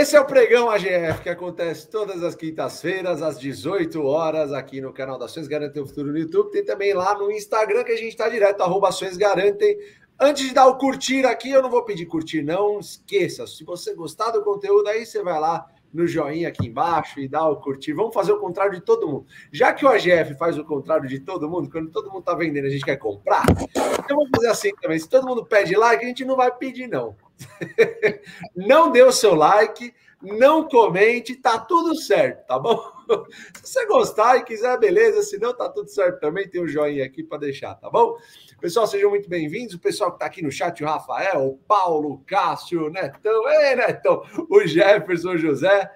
Esse é o Pregão AGF, que acontece todas as quintas-feiras, às 18 horas, aqui no canal da Ações Garantem o Futuro no YouTube. Tem também lá no Instagram, que a gente está direto, arroba Ações Garantem. Antes de dar o curtir aqui, eu não vou pedir curtir, não esqueça. Se você gostar do conteúdo aí, você vai lá no joinha aqui embaixo e dá o curtir. Vamos fazer o contrário de todo mundo. Já que o AGF faz o contrário de todo mundo, quando todo mundo está vendendo, a gente quer comprar, então vamos fazer assim também. Se todo mundo pede like, a gente não vai pedir, não. não dê o seu like, não comente, tá tudo certo, tá bom? Se você gostar e quiser, beleza. Se não, tá tudo certo também. Tem um joinha aqui para deixar, tá bom? Pessoal, sejam muito bem-vindos. O pessoal que está aqui no chat, o Rafael, o Paulo, o Cássio, o Netão, ei, Netão, o Jefferson, o José.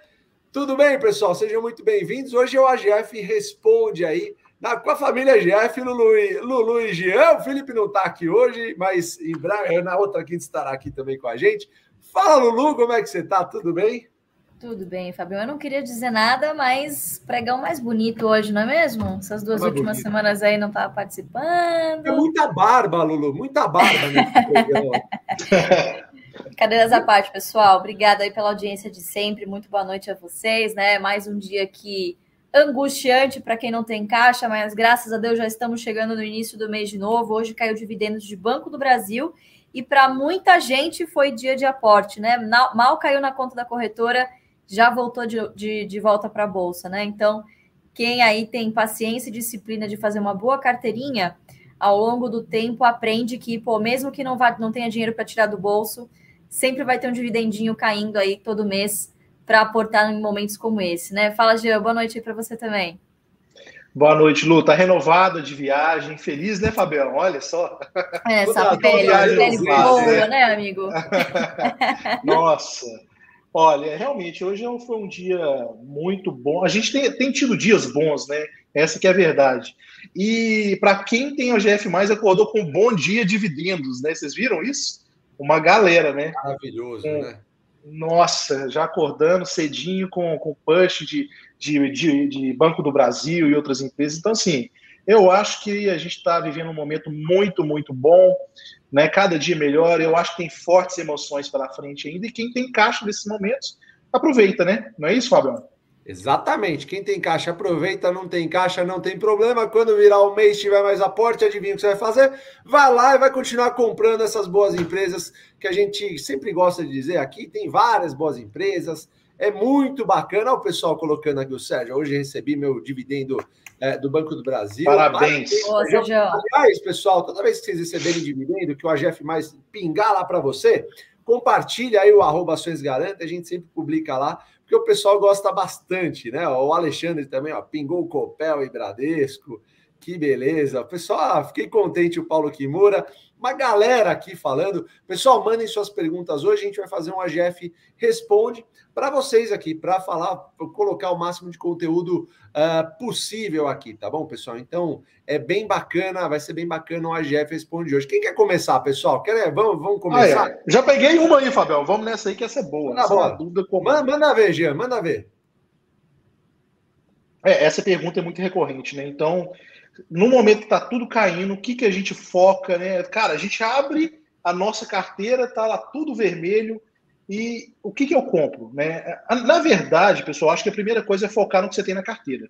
Tudo bem, pessoal? Sejam muito bem-vindos. Hoje é o AGF Responde aí, na, com a família GF, Lulu, Lulu e Jean. O Felipe não está aqui hoje, mas em breve, na outra quinta estará aqui também com a gente. Fala, Lulu, como é que você está? Tudo bem? Tudo bem, Fabio. Eu não queria dizer nada, mas pregão mais bonito hoje, não é mesmo? Essas duas é últimas bonito. semanas aí não estava participando. É muita barba, Lulu, muita barba nesse pregão. Cadeiras à parte, pessoal. Obrigada aí pela audiência de sempre. Muito boa noite a vocês, né? Mais um dia que angustiante para quem não tem caixa, mas graças a Deus já estamos chegando no início do mês de novo. Hoje caiu dividendos de Banco do Brasil e para muita gente foi dia de aporte, né? Mal caiu na conta da corretora já voltou de, de, de volta para a bolsa, né? Então, quem aí tem paciência e disciplina de fazer uma boa carteirinha, ao longo do tempo aprende que, pô, mesmo que não, vá, não tenha dinheiro para tirar do bolso, sempre vai ter um dividendinho caindo aí todo mês para aportar em momentos como esse, né? Fala, Jean, boa noite aí para você também. Boa noite, Lu. Tá renovada de viagem, feliz, né, Fabião? Olha só. É, essa pele, pele boa, né? né, amigo? Nossa. Olha, realmente, hoje é foi um dia muito bom. A gente tem, tem tido dias bons, né? Essa que é a verdade. E para quem tem o GF+, acordou com um bom dia dividendos, né? Vocês viram isso? Uma galera, né? Maravilhoso, com, né? Nossa, já acordando cedinho com, com push de, de, de, de Banco do Brasil e outras empresas. Então, assim, eu acho que a gente está vivendo um momento muito, muito bom, né? Cada dia melhor. Eu acho que tem fortes emoções pela frente ainda. E quem tem caixa nesses momentos, aproveita, né? Não é isso, Fabião? Exatamente. Quem tem caixa, aproveita. Não tem caixa, não tem problema. Quando virar o mês, tiver mais aporte, adivinha o que você vai fazer? Vai lá e vai continuar comprando essas boas empresas que a gente sempre gosta de dizer aqui. Tem várias boas empresas. É muito bacana. Olha o pessoal colocando aqui o Sérgio. Hoje recebi meu dividendo é, do Banco do Brasil. Parabéns. Parabéns. Aliás, pessoal, toda vez que vocês receberem dividendo, que o AGF mais pingar lá para você, compartilha aí o arroba Ações Garante, a gente sempre publica lá, porque o pessoal gosta bastante, né? O Alexandre também, ó, pingou o Copel e Bradesco, que beleza. Pessoal, ah, fiquei contente o Paulo Kimura uma galera aqui falando. Pessoal, mandem suas perguntas hoje. A gente vai fazer um AGF Responde para vocês aqui, para falar, pra colocar o máximo de conteúdo uh, possível aqui, tá bom, pessoal? Então, é bem bacana, vai ser bem bacana o AGF Responde hoje. Quem quer começar, pessoal? Quer, vamos, vamos começar? Ah, é. Já peguei uma aí, Fabião. Vamos nessa aí que essa é boa. Manda, boa. Dúvida manda, manda ver, Jean, manda ver. É, essa pergunta é muito recorrente, né? Então, no momento que está tudo caindo, o que, que a gente foca, né? Cara, a gente abre a nossa carteira, tá lá tudo vermelho, e o que, que eu compro? Né? Na verdade, pessoal, acho que a primeira coisa é focar no que você tem na carteira.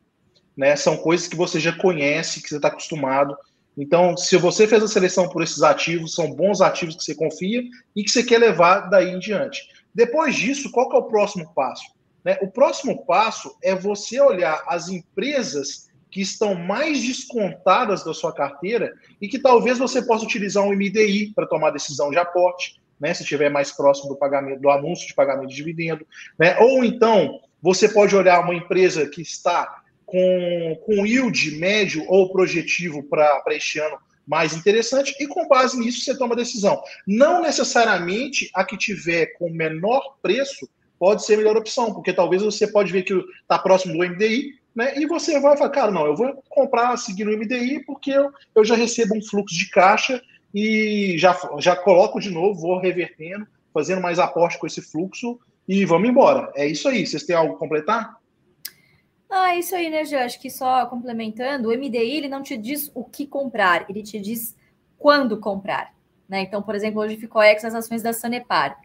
Né? São coisas que você já conhece, que você está acostumado. Então, se você fez a seleção por esses ativos, são bons ativos que você confia e que você quer levar daí em diante. Depois disso, qual que é o próximo passo? Né? O próximo passo é você olhar as empresas que estão mais descontadas da sua carteira e que talvez você possa utilizar um MDI para tomar decisão de aporte, né, se estiver mais próximo do pagamento do anúncio de pagamento de dividendo, né? Ou então você pode olhar uma empresa que está com, com yield médio ou projetivo para este ano mais interessante e com base nisso você toma decisão. Não necessariamente a que tiver com menor preço pode ser a melhor opção, porque talvez você pode ver que está próximo do MDI né? E você vai falar, cara, não, eu vou comprar seguindo o MDI porque eu, eu já recebo um fluxo de caixa e já, já coloco de novo, vou revertendo, fazendo mais aporte com esse fluxo e vamos embora. É isso aí. Vocês têm algo a completar? Ah, é isso aí, né, Jé? Acho que só complementando, o MDI ele não te diz o que comprar, ele te diz quando comprar. Né? Então, por exemplo, hoje ficou ex as ações da Sanepar.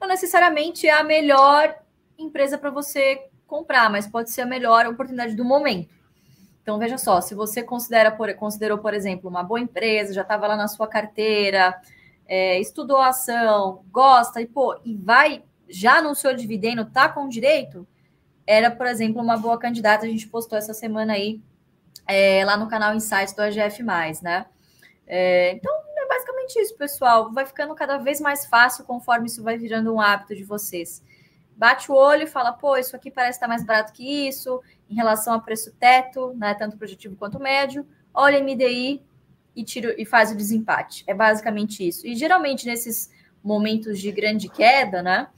Não necessariamente é a melhor empresa para você comprar, mas pode ser a melhor oportunidade do momento. Então, veja só, se você considera, por, considerou, por exemplo, uma boa empresa, já estava lá na sua carteira, é, estudou a ação, gosta e, pô, e vai, já anunciou dividendo, tá com direito, era, por exemplo, uma boa candidata, a gente postou essa semana aí, é, lá no canal Insights do AGF+, né? É, então, é basicamente isso, pessoal. Vai ficando cada vez mais fácil conforme isso vai virando um hábito de vocês bate o olho e fala, pô, isso aqui parece estar mais barato que isso, em relação a preço teto, né, tanto projetivo quanto médio, olha MDI e, tira, e faz o desempate. É basicamente isso. E geralmente nesses momentos de grande queda, né,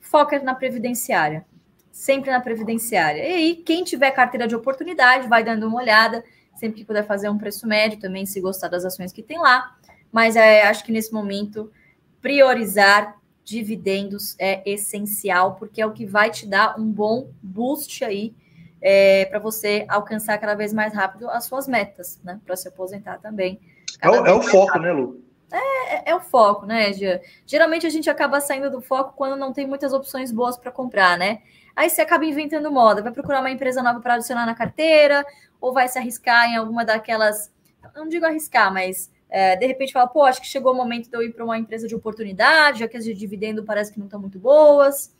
foca na previdenciária. Sempre na previdenciária. E aí, quem tiver carteira de oportunidade, vai dando uma olhada, sempre que puder fazer um preço médio também, se gostar das ações que tem lá. Mas é, acho que nesse momento, priorizar dividendos é essencial, porque é o que vai te dar um bom boost aí é, para você alcançar cada vez mais rápido as suas metas, né? Para se aposentar também. É, o, é o foco, rápido. né, Lu? É, é, é, o foco, né, Gia? Geralmente a gente acaba saindo do foco quando não tem muitas opções boas para comprar, né? Aí você acaba inventando moda, vai procurar uma empresa nova para adicionar na carteira, ou vai se arriscar em alguma daquelas. Não digo arriscar, mas é, de repente fala, pô, acho que chegou o momento de eu ir para uma empresa de oportunidade, já que as de dividendo parece que não estão muito boas.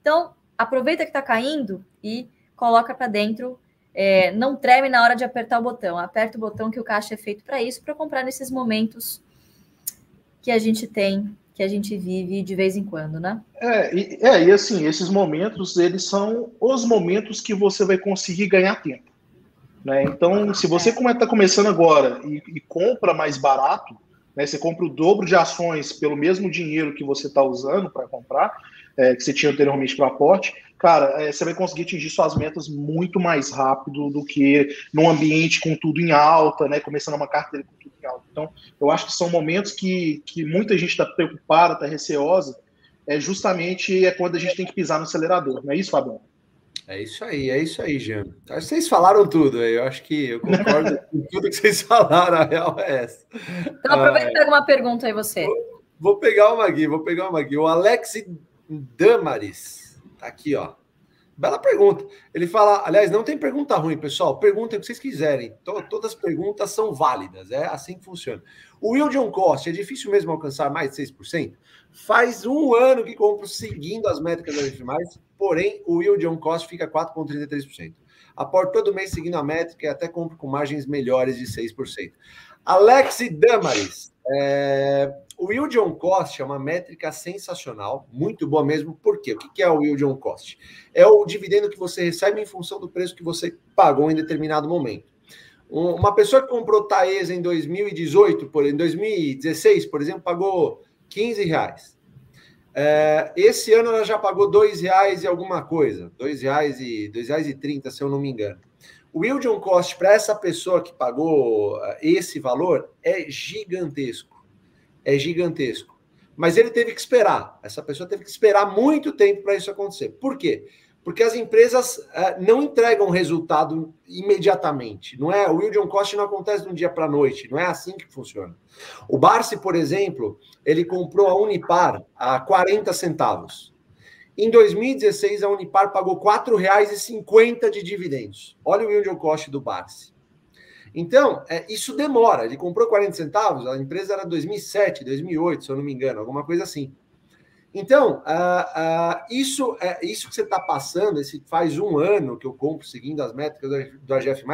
Então, aproveita que está caindo e coloca para dentro. É, não treme na hora de apertar o botão. Aperta o botão que o caixa é feito para isso, para comprar nesses momentos que a gente tem, que a gente vive de vez em quando, né? É, é, e assim, esses momentos, eles são os momentos que você vai conseguir ganhar tempo. Né? Então, se você está começando agora e, e, compra mais barato, né, você compra o dobro de ações pelo mesmo dinheiro que você está usando para comprar, é, que você tinha anteriormente para aporte, cara, é, você vai conseguir atingir suas metas muito mais rápido do que num ambiente com tudo em alta, né, começando uma carteira com tudo em alta. Então, eu acho que são momentos que, que muita gente está preocupada, está receosa, é justamente é quando a gente tem que pisar no acelerador, não é isso, Fabiano? É isso aí, é isso aí, Jean. Vocês falaram tudo, eu acho que eu concordo com tudo que vocês falaram, a real é essa. Então aproveita e pega uma pergunta aí você. Vou, vou, pegar uma aqui, vou pegar uma aqui. O Alex Damaris, tá aqui, ó. Bela pergunta. Ele fala, aliás, não tem pergunta ruim, pessoal. Perguntem o que vocês quiserem. Todas as perguntas são válidas, é assim que funciona. O Will John Cost, é difícil mesmo alcançar mais de 6%? Faz um ano que compro seguindo as métricas da F+, porém o yield on cost fica 4,33%. Aporto todo mês seguindo a métrica e até compro com margens melhores de 6%. Alex Damaris, é, o yield on cost é uma métrica sensacional, muito boa mesmo. Por quê? O que é o yield on cost? É o dividendo que você recebe em função do preço que você pagou em determinado momento. Uma pessoa que comprou Taesa em 2018, por, em 2016, por exemplo, pagou 15 reais. É, esse ano ela já pagou dois reais e alguma coisa, dois reais e dois reais e trinta, se eu não me engano. O yield on cost para essa pessoa que pagou é, esse valor é gigantesco, é gigantesco. Mas ele teve que esperar. Essa pessoa teve que esperar muito tempo para isso acontecer. Por quê? porque as empresas uh, não entregam resultado imediatamente. Não é o yield on cost não acontece de um dia para a noite, não é assim que funciona. O Barsi, por exemplo, ele comprou a Unipar a 40 centavos. Em 2016, a Unipar pagou R$ 4,50 de dividendos. Olha o yield on cost do Barsi. Então, é, isso demora. Ele comprou 40 centavos, a empresa era 2007, 2008, se eu não me engano, alguma coisa assim. Então, uh, uh, isso, é, isso que você está passando, esse faz um ano que eu compro seguindo as métricas do AGF,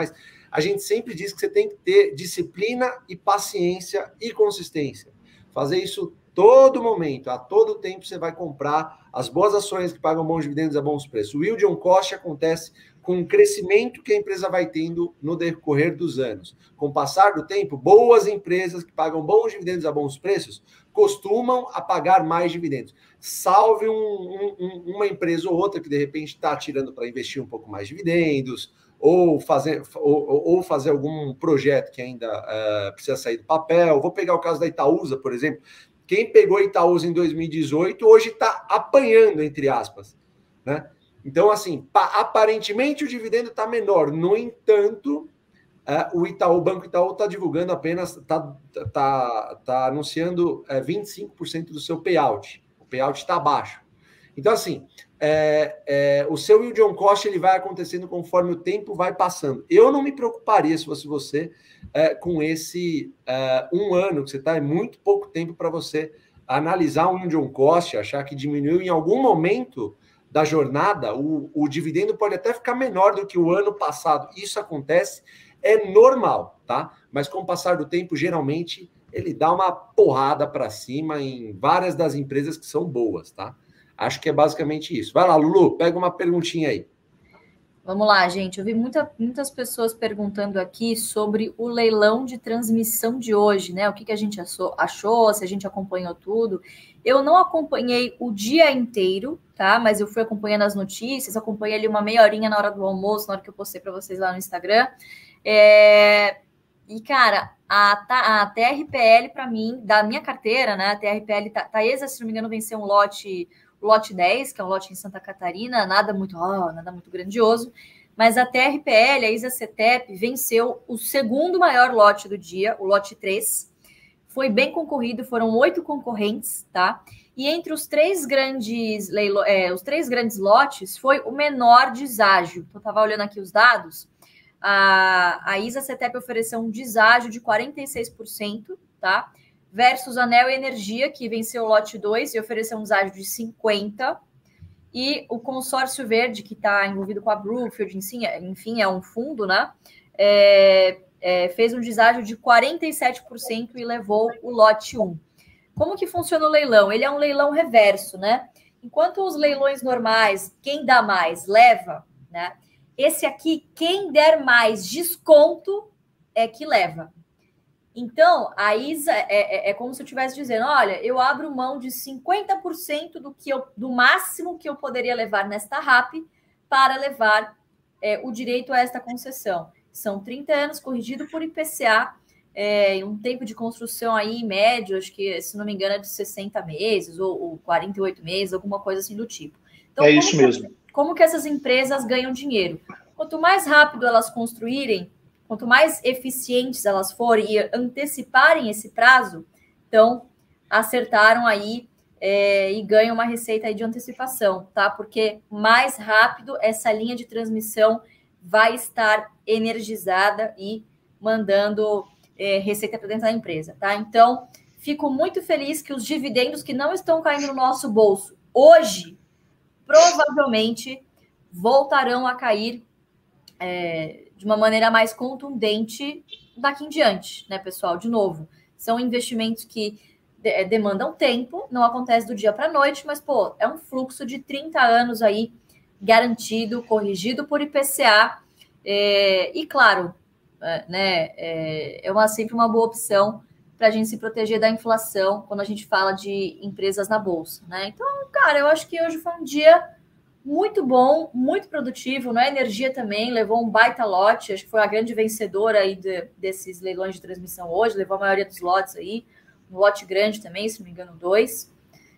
a gente sempre diz que você tem que ter disciplina e paciência e consistência. Fazer isso todo momento, a todo tempo você vai comprar as boas ações que pagam bons dividendos a bons preços. O yield on cost acontece com o crescimento que a empresa vai tendo no decorrer dos anos. Com o passar do tempo, boas empresas que pagam bons dividendos a bons preços costumam a pagar mais dividendos. Salve um, um, uma empresa ou outra que de repente está tirando para investir um pouco mais de dividendos, ou fazer, ou, ou fazer algum projeto que ainda uh, precisa sair do papel. Vou pegar o caso da Itaúsa, por exemplo. Quem pegou Itaúsa em 2018 hoje está apanhando, entre aspas. Né? Então, assim, aparentemente o dividendo está menor. No entanto, Uh, o Itaú, o Banco Itaú está divulgando apenas, está tá, tá anunciando uh, é, 25% do seu payout. O payout está baixo. Então, assim, é, é, o seu yield on cost ele vai acontecendo conforme o tempo vai passando. Eu não me preocuparia, se fosse você, é, com esse é, um ano que você está, é muito pouco tempo para você analisar um yield on cost, achar que diminuiu em algum momento da jornada, o, o dividendo pode até ficar menor do que o ano passado. Isso acontece, é normal, tá? Mas com o passar do tempo, geralmente ele dá uma porrada para cima em várias das empresas que são boas, tá? Acho que é basicamente isso. Vai lá, Lulu, pega uma perguntinha aí. Vamos lá, gente. Eu vi muita, muitas pessoas perguntando aqui sobre o leilão de transmissão de hoje, né? O que, que a gente achou, se a gente acompanhou tudo. Eu não acompanhei o dia inteiro, tá? Mas eu fui acompanhando as notícias, acompanhei ali uma meia horinha na hora do almoço, na hora que eu postei para vocês lá no Instagram. É... E, cara, a, a TRPL, para mim, da minha carteira, né? A TRPL Taesa, se não me engano, venceu um lote lote 10, que é um lote em Santa Catarina, nada muito, oh, nada muito grandioso, mas a TRPL, a Isa Cetep, venceu o segundo maior lote do dia, o lote 3. Foi bem concorrido, foram oito concorrentes, tá? E entre os três grandes leilo, é, os três grandes lotes, foi o menor deságio. Eu estava olhando aqui os dados. A, a Isa Cetep ofereceu um deságio de 46%, tá? Versus Anel Energia, que venceu o lote 2 e ofereceu um deságio de 50%, e o consórcio verde, que está envolvido com a Brookfield, enfim, é um fundo, né? É, é, fez um deságio de 47% e levou o lote 1. Como que funciona o leilão? Ele é um leilão reverso, né? Enquanto os leilões normais, quem dá mais leva, né? Esse aqui, quem der mais desconto é que leva. Então, a Isa é, é, é, como se eu estivesse dizendo: olha, eu abro mão de 50% do que eu, do máximo que eu poderia levar nesta RAP para levar é, o direito a esta concessão. São 30 anos corrigido por IPCA, é, um tempo de construção aí médio, acho que, se não me engano, é de 60 meses ou, ou 48 meses, alguma coisa assim do tipo. Então, é isso que, mesmo. Como que essas empresas ganham dinheiro? Quanto mais rápido elas construírem, Quanto mais eficientes elas forem e anteciparem esse prazo, então acertaram aí é, e ganham uma receita aí de antecipação, tá? Porque mais rápido essa linha de transmissão vai estar energizada e mandando é, receita para dentro da empresa, tá? Então, fico muito feliz que os dividendos que não estão caindo no nosso bolso hoje, provavelmente voltarão a cair é, de uma maneira mais contundente daqui em diante, né, pessoal? De novo, são investimentos que de demandam tempo, não acontece do dia para a noite, mas, pô, é um fluxo de 30 anos aí garantido, corrigido por IPCA. É, e, claro, é, né, é, é uma, sempre uma boa opção para a gente se proteger da inflação quando a gente fala de empresas na bolsa, né? Então, cara, eu acho que hoje foi um dia muito bom, muito produtivo, né? Energia também levou um baita lote, acho que foi a grande vencedora aí de, desses leilões de transmissão hoje, levou a maioria dos lotes aí, um lote grande também, se não me engano, dois.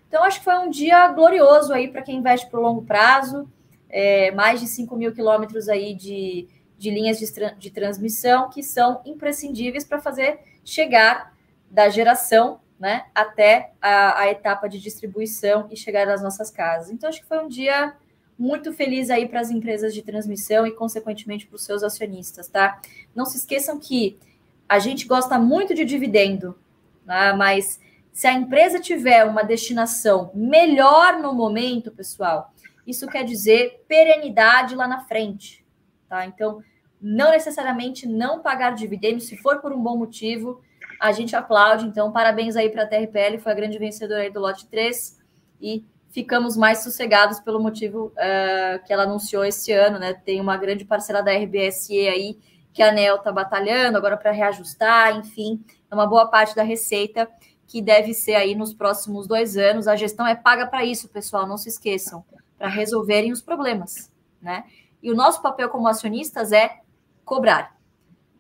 Então, acho que foi um dia glorioso aí para quem investe para o longo prazo, é, mais de 5 mil quilômetros aí de, de linhas de, de transmissão que são imprescindíveis para fazer chegar da geração né, até a, a etapa de distribuição e chegar às nossas casas. Então, acho que foi um dia muito feliz aí para as empresas de transmissão e, consequentemente, para os seus acionistas, tá? Não se esqueçam que a gente gosta muito de dividendo, né? mas se a empresa tiver uma destinação melhor no momento, pessoal, isso quer dizer perenidade lá na frente, tá? Então, não necessariamente não pagar dividendos, se for por um bom motivo, a gente aplaude. Então, parabéns aí para a TRPL, foi a grande vencedora aí do lote 3 e ficamos mais sossegados pelo motivo uh, que ela anunciou esse ano, né? Tem uma grande parcela da RBSE aí que a ANEL está batalhando agora para reajustar, enfim, é uma boa parte da receita que deve ser aí nos próximos dois anos. A gestão é paga para isso, pessoal, não se esqueçam, para resolverem os problemas, né? E o nosso papel como acionistas é cobrar.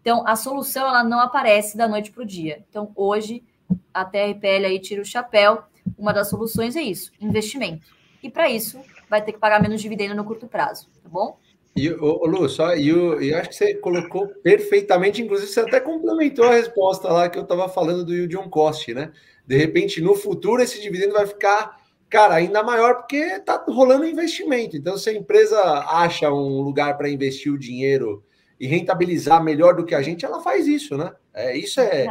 Então, a solução ela não aparece da noite para o dia. Então, hoje, a TRPL aí tira o chapéu uma das soluções é isso, investimento. E para isso, vai ter que pagar menos dividendo no curto prazo, tá bom? E, ô, Lu, só, e eu, eu acho que você colocou perfeitamente, inclusive você até complementou a resposta lá que eu estava falando do on cost, né? De repente, no futuro, esse dividendo vai ficar cara, ainda maior porque está rolando investimento. Então, se a empresa acha um lugar para investir o dinheiro e rentabilizar melhor do que a gente, ela faz isso, né? É, isso é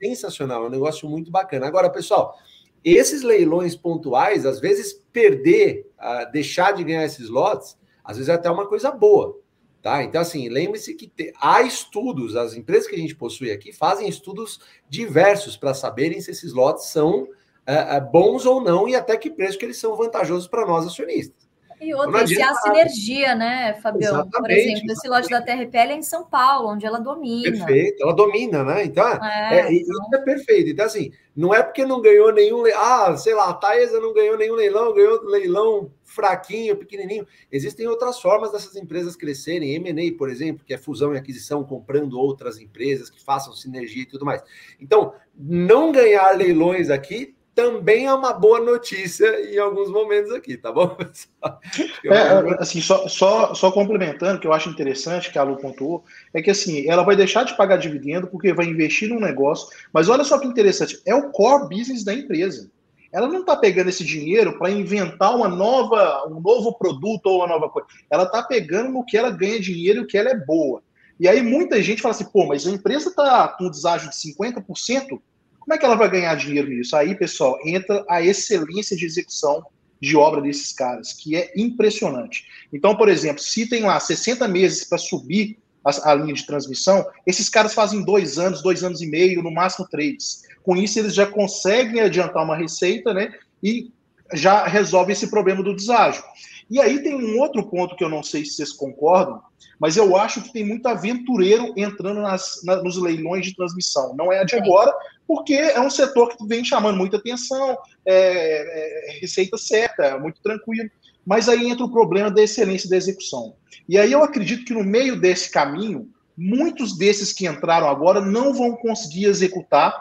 sensacional, é um negócio muito bacana. Agora, pessoal, esses leilões pontuais, às vezes perder, uh, deixar de ganhar esses lotes, às vezes é até uma coisa boa. Tá? Então, assim, lembre-se que te, há estudos, as empresas que a gente possui aqui fazem estudos diversos para saberem se esses lotes são é, é, bons ou não e até que preço que eles são vantajosos para nós acionistas. E outra, se há sinergia, né, Fabião? Exatamente, Por exemplo, esse lote da TRPL é em São Paulo, onde ela domina. Perfeito, ela domina, né? Então, é, é, então... isso é perfeito. Então, assim, não é porque não ganhou nenhum. Ah, sei lá, a Taesa não ganhou nenhum leilão, ganhou leilão fraquinho, pequenininho. Existem outras formas dessas empresas crescerem. M&A, por exemplo, que é fusão e aquisição, comprando outras empresas que façam sinergia e tudo mais. Então, não ganhar leilões aqui também é uma boa notícia em alguns momentos aqui, tá bom? É, assim, só, só, só complementando, que eu acho interessante que a Lu pontuou, é que assim, ela vai deixar de pagar dividendo porque vai investir num negócio, mas olha só que interessante, é o core business da empresa. Ela não está pegando esse dinheiro para inventar uma nova, um novo produto ou uma nova coisa. Ela está pegando no que ela ganha dinheiro e o que ela é boa. E aí muita gente fala assim, pô, mas a empresa está com um deságio de 50%, como é que ela vai ganhar dinheiro nisso? Aí, pessoal, entra a excelência de execução de obra desses caras, que é impressionante. Então, por exemplo, se tem lá 60 meses para subir a, a, linha de transmissão, esses caras fazem dois anos, dois anos e meio, no máximo três. Com isso, eles já conseguem adiantar uma receita, né? E já resolve esse problema do deságio. E aí tem um outro ponto que eu não sei se vocês concordam, mas eu acho que tem muito aventureiro entrando nas, na, nos leilões de transmissão. Não é de agora, porque é um setor que vem chamando muita atenção, é, é, receita certa, é muito tranquilo. Mas aí entra o problema da excelência da execução. E aí eu acredito que no meio desse caminho, muitos desses que entraram agora não vão conseguir executar.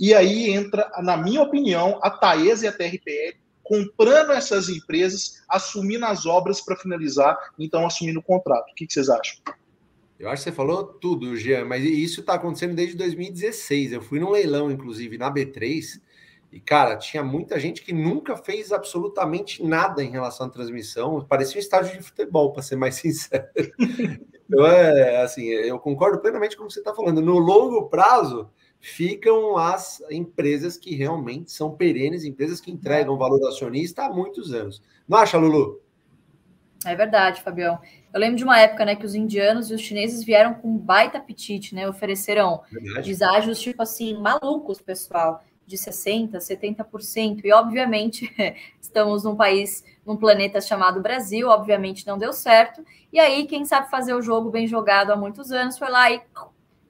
E aí entra, na minha opinião, a Taesa e a TRPL comprando essas empresas, assumindo as obras para finalizar, então assumindo o contrato. O que vocês acham? Eu acho que você falou tudo, Jean, mas isso está acontecendo desde 2016. Eu fui num leilão, inclusive, na B3, e, cara, tinha muita gente que nunca fez absolutamente nada em relação à transmissão. Parecia um estádio de futebol, para ser mais sincero. então, é assim, eu concordo plenamente com o que você está falando. No longo prazo, ficam as empresas que realmente são perenes, empresas que entregam valor acionista há muitos anos. Não acha, Lulu? É verdade, Fabião. Eu lembro de uma época, né, que os indianos e os chineses vieram com baita apetite, né? Ofereceram verdade. deságios, tipo assim, malucos, pessoal, de 60%, 70%. E, obviamente, estamos num país, num planeta chamado Brasil, obviamente não deu certo. E aí, quem sabe fazer o jogo bem jogado há muitos anos foi lá e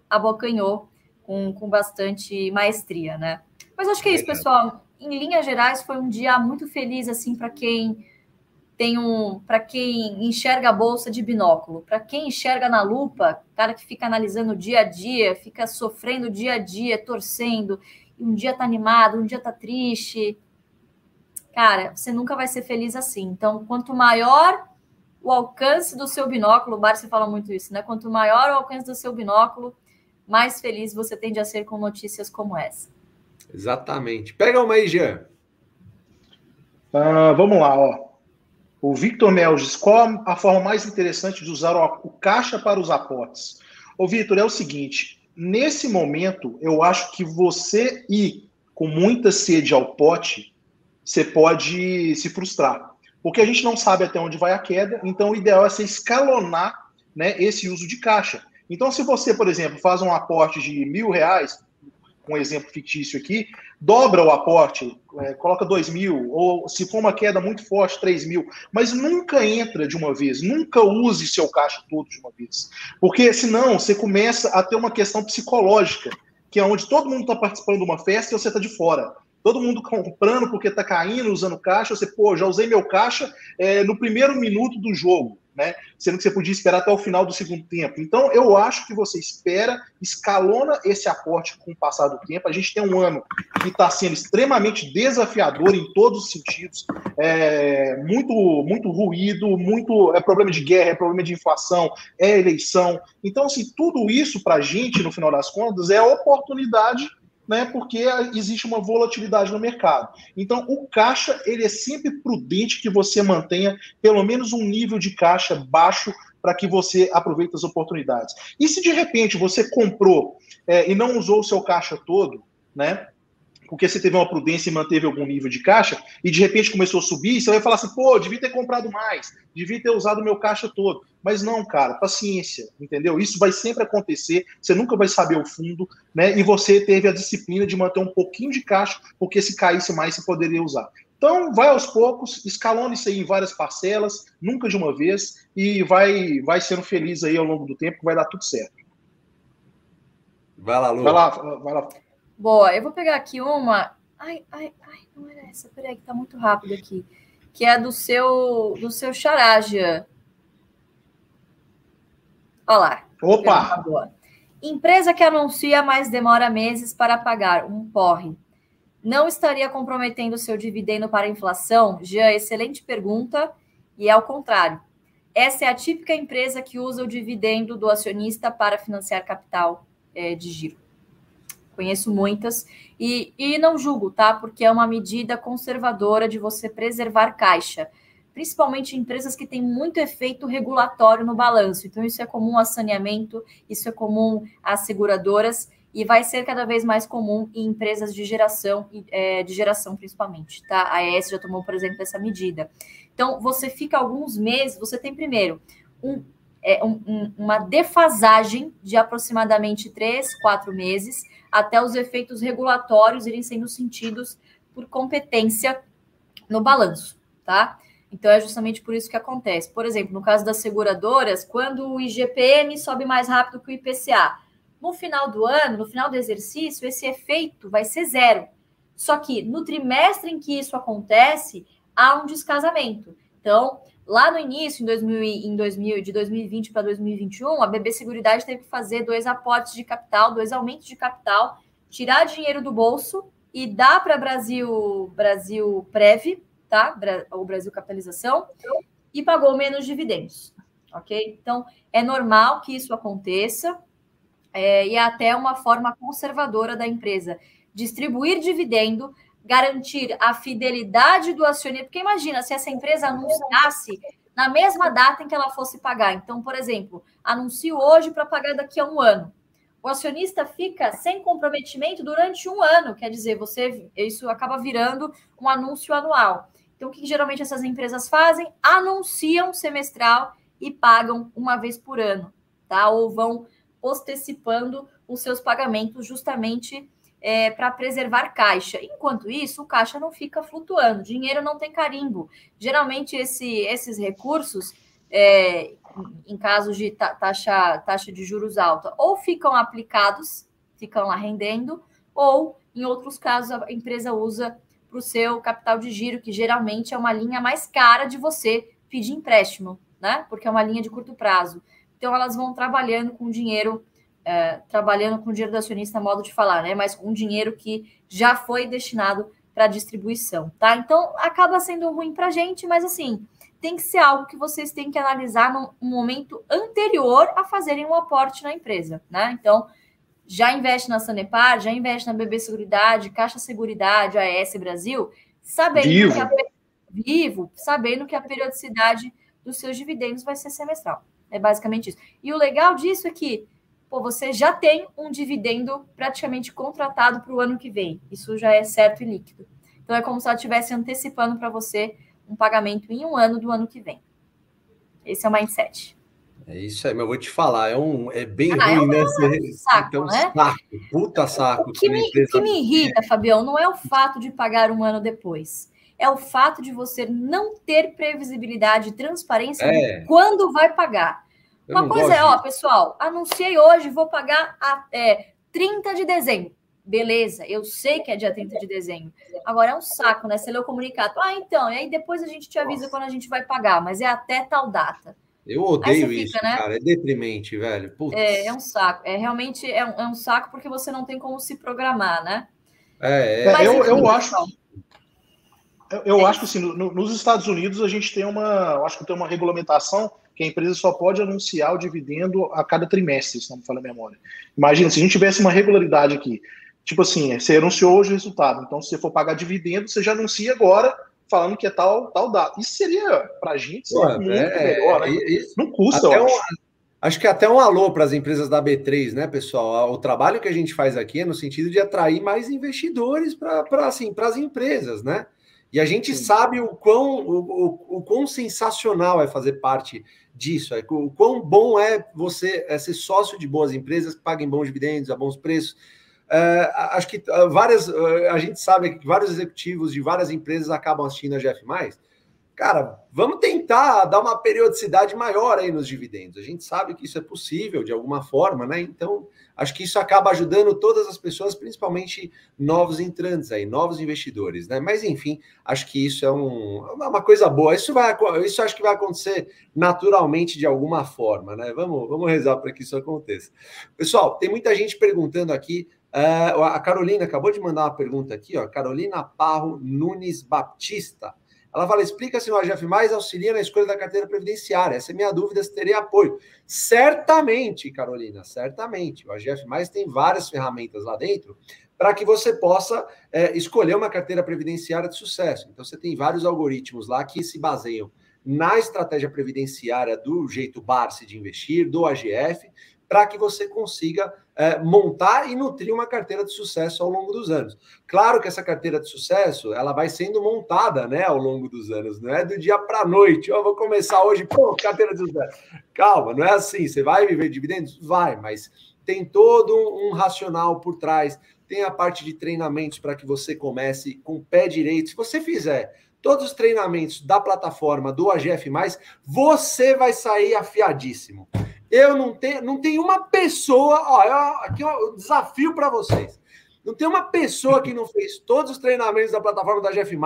abocanhou com, com bastante maestria, né? Mas acho que é isso, pessoal. Em linhas gerais, foi um dia muito feliz, assim, para quem tem um. Para quem enxerga a bolsa de binóculo, para quem enxerga na lupa, cara que fica analisando o dia a dia, fica sofrendo o dia a dia, torcendo, e um dia tá animado, um dia tá triste. Cara, você nunca vai ser feliz assim. Então, quanto maior o alcance do seu binóculo, o Barça fala muito isso, né? Quanto maior o alcance do seu binóculo, mais feliz você tende a ser com notícias como essa. Exatamente. Pega uma aí, Jean. Uh, vamos lá, ó. O Victor Melges, qual a forma mais interessante de usar o, caixa para os aportes? Ô, Victor, é o seguinte: nesse momento, eu acho que você ir com muita sede ao pote, você pode se frustrar. Porque a gente não sabe até onde vai a queda, então o ideal é você escalonar né, esse uso de caixa. Então, se você, por exemplo, faz um aporte de mil reais, um exemplo fictício aqui, dobra o aporte, é, coloca dois mil, ou se for uma queda muito forte, três mil, mas nunca entra de uma vez, nunca use seu caixa todo de uma vez. Porque senão você começa a ter uma questão psicológica, que é onde todo mundo está participando de uma festa e você está de fora. Todo mundo comprando porque está caindo, usando caixa, você, pô, já usei meu caixa é, no primeiro minuto do jogo né? Sendo que você podia esperar até o final do segundo tempo. Então, eu acho que você espera, escalona esse aporte com o passar do tempo. A gente tem um ano que está sendo extremamente desafiador em todos os sentidos. É, muito, muito ruído, muito é problema de guerra, é problema de inflação, é eleição. Então, assim, tudo isso para a gente, no final das contas, é oportunidade né, porque existe uma volatilidade no mercado. Então, o caixa ele é sempre prudente que você mantenha pelo menos um nível de caixa baixo para que você aproveite as oportunidades. E se de repente você comprou é, e não usou o seu caixa todo, né? Porque você teve uma prudência e manteve algum nível de caixa, e de repente começou a subir, você vai falar assim, pô, devia ter comprado mais, devia ter usado o meu caixa todo. Mas não, cara, paciência, entendeu? Isso vai sempre acontecer, você nunca vai saber o fundo, né? E você teve a disciplina de manter um pouquinho de caixa, porque se caísse mais, você poderia usar. Então, vai aos poucos, escalone isso aí em várias parcelas, nunca de uma vez, e vai, vai sendo feliz aí ao longo do tempo, que vai dar tudo certo. Vai lá, Lu. Vai lá, vai lá. Boa, eu vou pegar aqui uma. Ai, ai, ai, não era essa. Peraí, que tá muito rápido aqui. Que é do seu, do seu Charaja. Olha lá. Opa! Empresa que anuncia, mas demora meses para pagar. Um porre. Não estaria comprometendo seu dividendo para a inflação? Jean, excelente pergunta. E é ao contrário. Essa é a típica empresa que usa o dividendo do acionista para financiar capital é, de giro conheço muitas, e, e não julgo, tá? Porque é uma medida conservadora de você preservar caixa, principalmente em empresas que têm muito efeito regulatório no balanço. Então, isso é comum a saneamento, isso é comum às seguradoras, e vai ser cada vez mais comum em empresas de geração, é, de geração principalmente, tá? A ES já tomou, por exemplo, essa medida. Então, você fica alguns meses, você tem primeiro um, é, um, um, uma defasagem de aproximadamente três, quatro meses, até os efeitos regulatórios irem sendo sentidos por competência no balanço, tá? Então é justamente por isso que acontece. Por exemplo, no caso das seguradoras, quando o IGPM sobe mais rápido que o IPCA, no final do ano, no final do exercício, esse efeito vai ser zero. Só que no trimestre em que isso acontece, há um descasamento. Então, lá no início, em 2000, em 2000 de 2020 para 2021, a BB Seguridade teve que fazer dois aportes de capital, dois aumentos de capital, tirar dinheiro do bolso e dar para Brasil Brasil Prev, tá? O Brasil Capitalização e pagou menos dividendos, ok? Então é normal que isso aconteça é, e é até uma forma conservadora da empresa distribuir dividendo garantir a fidelidade do acionista. Porque imagina se essa empresa anunciasse na mesma data em que ela fosse pagar. Então, por exemplo, anuncio hoje para pagar daqui a um ano. O acionista fica sem comprometimento durante um ano, quer dizer, você isso acaba virando um anúncio anual. Então, o que geralmente essas empresas fazem? Anunciam semestral e pagam uma vez por ano, tá? Ou vão postecipando os seus pagamentos justamente é, para preservar caixa. Enquanto isso, o caixa não fica flutuando, dinheiro não tem carimbo. Geralmente, esse, esses recursos, é, em casos de taxa, taxa de juros alta, ou ficam aplicados, ficam lá rendendo, ou, em outros casos, a empresa usa para o seu capital de giro, que geralmente é uma linha mais cara de você pedir empréstimo, né? Porque é uma linha de curto prazo. Então, elas vão trabalhando com dinheiro é, trabalhando com dinheiro do acionista, modo de falar, né? Mas com dinheiro que já foi destinado para distribuição, tá? Então acaba sendo ruim para a gente, mas assim tem que ser algo que vocês têm que analisar no momento anterior a fazerem um aporte na empresa, né? Então já investe na Sanepar, já investe na BB Seguridade, Caixa Seguridade, AES Brasil, sabendo vivo. que a, vivo, sabendo que a periodicidade dos seus dividendos vai ser semestral. É basicamente isso. E o legal disso é que pô, você já tem um dividendo praticamente contratado para o ano que vem. Isso já é certo e líquido. Então é como se ela estivesse antecipando para você um pagamento em um ano do ano que vem. Esse é o mindset. É isso aí, mas eu vou te falar, é, um, é bem ah, ruim, é um, né? saco, então, né? saco, puta saco. O que, me, o que me irrita, Fabião, não é o fato de pagar um ano depois. É o fato de você não ter previsibilidade e transparência é. de quando vai pagar. Uma coisa é, ó, pessoal, anunciei hoje, vou pagar a, é, 30 de dezembro. Beleza, eu sei que é dia 30 de dezembro. Agora é um saco, né? Você lê o comunicado. Ah, então, e aí depois a gente te avisa Nossa. quando a gente vai pagar, mas é até tal data. Eu odeio fica, isso, né? cara. É deprimente, velho. Putz. É, é um saco. É realmente é um, é um saco porque você não tem como se programar, né? É, é. eu, eu acho. Eu, eu acho que assim, no, nos Estados Unidos a gente tem uma, eu acho que tem uma regulamentação que a empresa só pode anunciar o dividendo a cada trimestre, se não me falha a memória. Imagina, se a gente tivesse uma regularidade aqui, Tipo assim, você anunciou hoje o resultado. Então, se você for pagar dividendo, você já anuncia agora falando que é tal, tal data. Isso seria, para a gente, Pô, muito é, melhor, né? É, Não custa, um, acho que até um alô para as empresas da B3, né, pessoal? O trabalho que a gente faz aqui é no sentido de atrair mais investidores para assim, as empresas, né? E a gente Sim. sabe o quão, o, o, o, quão sensacional é fazer parte disso, é, o quão bom é você é ser sócio de boas empresas que paguem bons dividendos a bons preços. É, acho que uh, várias, uh, a gente sabe que vários executivos de várias empresas acabam assistindo a GF. Cara, vamos tentar dar uma periodicidade maior aí nos dividendos. A gente sabe que isso é possível de alguma forma, né? Então, acho que isso acaba ajudando todas as pessoas, principalmente novos entrantes aí, novos investidores, né? Mas enfim, acho que isso é um, uma coisa boa. Isso vai, isso acho que vai acontecer naturalmente de alguma forma, né? Vamos, vamos rezar para que isso aconteça. Pessoal, tem muita gente perguntando aqui. Uh, a Carolina acabou de mandar uma pergunta aqui, ó. Carolina Parro Nunes Baptista. Ela fala: explica se o AGF mais auxilia na escolha da carteira previdenciária. Essa é minha dúvida se teria apoio. Certamente, Carolina, certamente. O AGF mais tem várias ferramentas lá dentro para que você possa é, escolher uma carteira previdenciária de sucesso. Então, você tem vários algoritmos lá que se baseiam na estratégia previdenciária do jeito Barsi de investir, do AGF, para que você consiga é, montar e nutrir uma carteira de sucesso ao longo dos anos. Claro que essa carteira de sucesso ela vai sendo montada né, ao longo dos anos, não é do dia para a noite. Eu vou começar hoje, pô, carteira de sucesso. Calma, não é assim. Você vai viver dividendos? Vai, mas tem todo um racional por trás. Tem a parte de treinamentos para que você comece com o pé direito. Se você fizer todos os treinamentos da plataforma do AGF, você vai sair afiadíssimo. Eu não tenho, não tenho uma pessoa, ó, eu, aqui o desafio para vocês. Não tem uma pessoa que não fez todos os treinamentos da plataforma da GF+,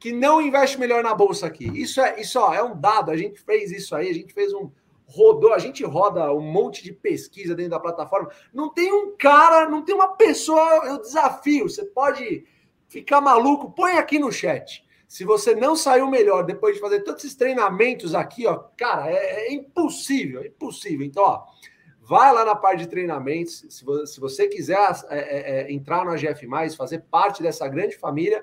que não investe melhor na bolsa aqui. Isso é, isso ó, é um dado, a gente fez isso aí, a gente fez um rodou, a gente roda um monte de pesquisa dentro da plataforma. Não tem um cara, não tem uma pessoa, eu desafio, você pode ficar maluco, põe aqui no chat. Se você não saiu melhor depois de fazer todos esses treinamentos aqui, ó, cara, é, é impossível, é impossível. Então, ó, vai lá na parte de treinamentos. Se você, se você quiser é, é, é entrar no AGF, fazer parte dessa grande família,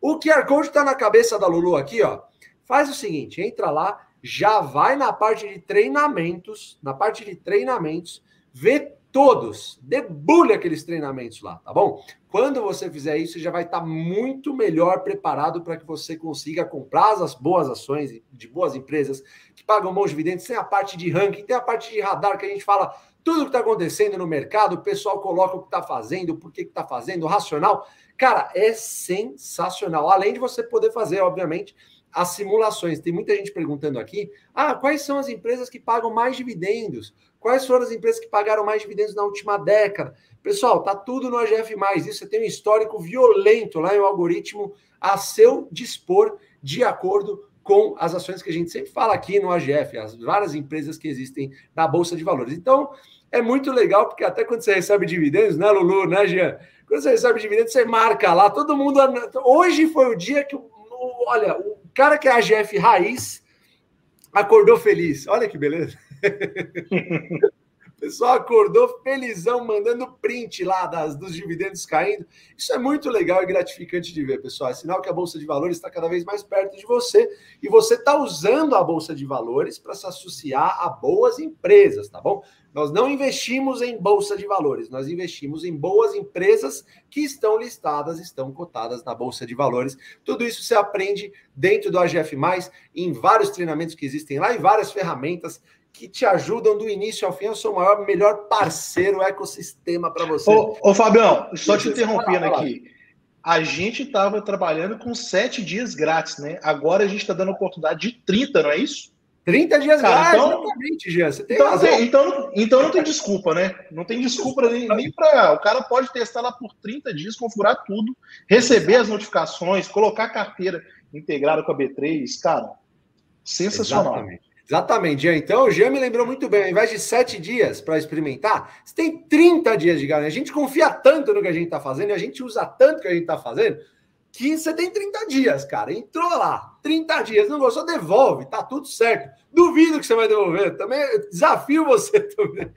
o QR Code está na cabeça da Lulu aqui, ó. Faz o seguinte: entra lá, já vai na parte de treinamentos, na parte de treinamentos, vê todos, debulhe aqueles treinamentos lá, tá bom? Quando você fizer isso, já vai estar tá muito melhor preparado para que você consiga comprar as boas ações de boas empresas que pagam bons dividendos. Tem a parte de ranking, tem a parte de radar que a gente fala tudo que está acontecendo no mercado, o pessoal coloca o que está fazendo, por que está fazendo, racional. Cara, é sensacional. Além de você poder fazer, obviamente, as simulações. Tem muita gente perguntando aqui: ah, quais são as empresas que pagam mais dividendos? Quais foram as empresas que pagaram mais dividendos na última década? Pessoal, tá tudo no AGF. Isso você tem um histórico violento lá em um algoritmo a seu dispor, de acordo com as ações que a gente sempre fala aqui no AGF, as várias empresas que existem na Bolsa de Valores. Então, é muito legal, porque até quando você recebe dividendos, né, Lulu, né, Jean? Quando você recebe dividendos, você marca lá, todo mundo. Hoje foi o dia que, olha, o cara que é AGF raiz acordou feliz. Olha que beleza. pessoal acordou felizão, mandando print lá das, dos dividendos caindo. Isso é muito legal e gratificante de ver, pessoal. É sinal que a Bolsa de Valores está cada vez mais perto de você e você está usando a Bolsa de Valores para se associar a boas empresas, tá bom? Nós não investimos em Bolsa de Valores, nós investimos em boas empresas que estão listadas, estão cotadas na Bolsa de Valores. Tudo isso você aprende dentro do AGF, em vários treinamentos que existem lá e várias ferramentas que te ajudam do início ao fim. Eu sou o maior, melhor parceiro, ecossistema para você. Ô, ô, Fabião, só te interrompendo aqui. A gente estava trabalhando com sete dias grátis, né? Agora a gente está dando oportunidade de 30, não é isso? 30 dias Cara, grátis, então, exatamente, Jean. Você tem então, razão. Então, então não tem desculpa, né? Não tem desculpa nem, nem para. O cara pode testar lá por 30 dias, configurar tudo, receber as notificações, colocar a carteira integrada com a B3. Cara, sensacional. Exatamente. Exatamente, Jean. Então, o Jean me lembrou muito bem. Ao invés de sete dias para experimentar, você tem 30 dias de garantia. A gente confia tanto no que a gente está fazendo e a gente usa tanto que a gente está fazendo. Que você tem 30 dias, cara. Entrou lá, 30 dias, não gostou, devolve, tá tudo certo. Duvido que você vai devolver. Também desafio você também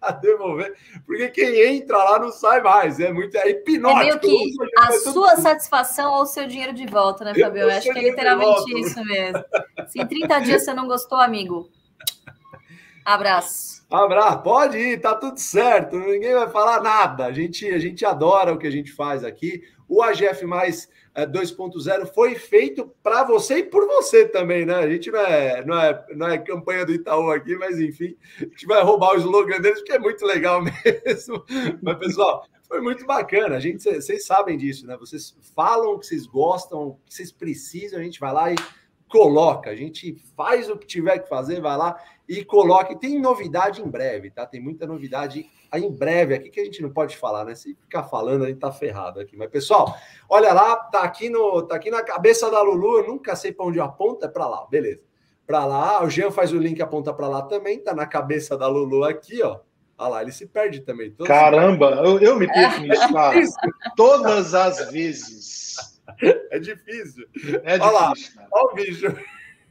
a devolver, porque quem entra lá não sai mais. É muito é hipnótico. É meio que a sua satisfação ou o seu dinheiro de volta, né, Fabio? Eu acho que é literalmente isso mesmo. Se em 30 dias você não gostou, amigo, abraço. Abraço, pode ir, tá tudo certo, ninguém vai falar nada. A gente, a gente adora o que a gente faz aqui. O AGF mais 2.0 é, foi feito para você e por você também, né? A gente não é, não, é, não é campanha do Itaú aqui, mas enfim, a gente vai roubar o slogan deles, porque é muito legal mesmo. Mas, pessoal, foi muito bacana. A gente, vocês sabem disso, né? Vocês falam que vocês gostam, que vocês precisam, a gente vai lá e coloca. A gente faz o que tiver que fazer, vai lá e coloca. E tem novidade em breve, tá? Tem muita novidade em breve aqui que a gente não pode falar, né? Se ficar falando, a gente tá ferrado aqui. Mas, pessoal, olha lá, tá aqui, no, tá aqui na cabeça da Lulu. Eu nunca sei para onde aponta, é para lá, beleza. Para lá, o Jean faz o link aponta para lá também, tá na cabeça da Lulu aqui, ó. Olha lá, ele se perde também. Todos Caramba, eu, eu me perco nisso, cara. Todas as vezes. É difícil. É olha. Lá, olha o bicho.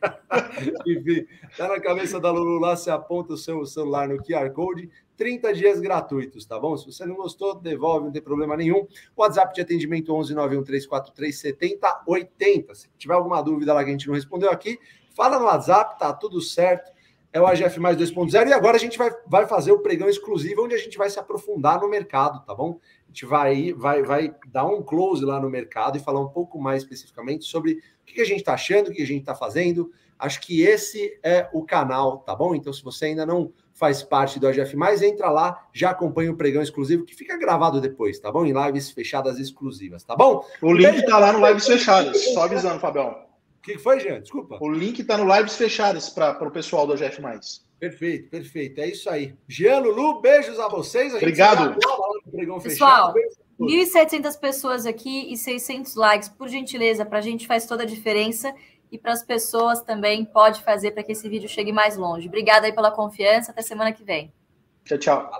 Enfim, tá na cabeça da Lulu lá, você aponta o seu celular no QR Code, 30 dias gratuitos, tá bom? Se você não gostou, devolve, não tem problema nenhum. WhatsApp de atendimento 11 91343 7080. Se tiver alguma dúvida lá que a gente não respondeu aqui, fala no WhatsApp, tá tudo certo. É o AGF mais 2.0 e agora a gente vai, vai fazer o pregão exclusivo onde a gente vai se aprofundar no mercado, tá bom? A gente vai, vai, vai dar um close lá no mercado e falar um pouco mais especificamente sobre o que a gente está achando, o que a gente está fazendo. Acho que esse é o canal, tá bom? Então, se você ainda não faz parte do AGF, entra lá, já acompanha o pregão exclusivo, que fica gravado depois, tá bom? Em lives fechadas exclusivas, tá bom? O link tá lá no Lives Fechadas, só avisando, Fabião. O que foi, Jean? Desculpa. O link tá no Lives Fechadas para o pessoal do AGF. Perfeito, perfeito. É isso aí. Jean, Lulu, beijos a vocês. A Obrigado. Pessoal, 1.700 pessoas aqui e 600 likes, por gentileza, para a gente faz toda a diferença e para as pessoas também pode fazer para que esse vídeo chegue mais longe. Obrigada aí pela confiança. Até semana que vem. Tchau, tchau.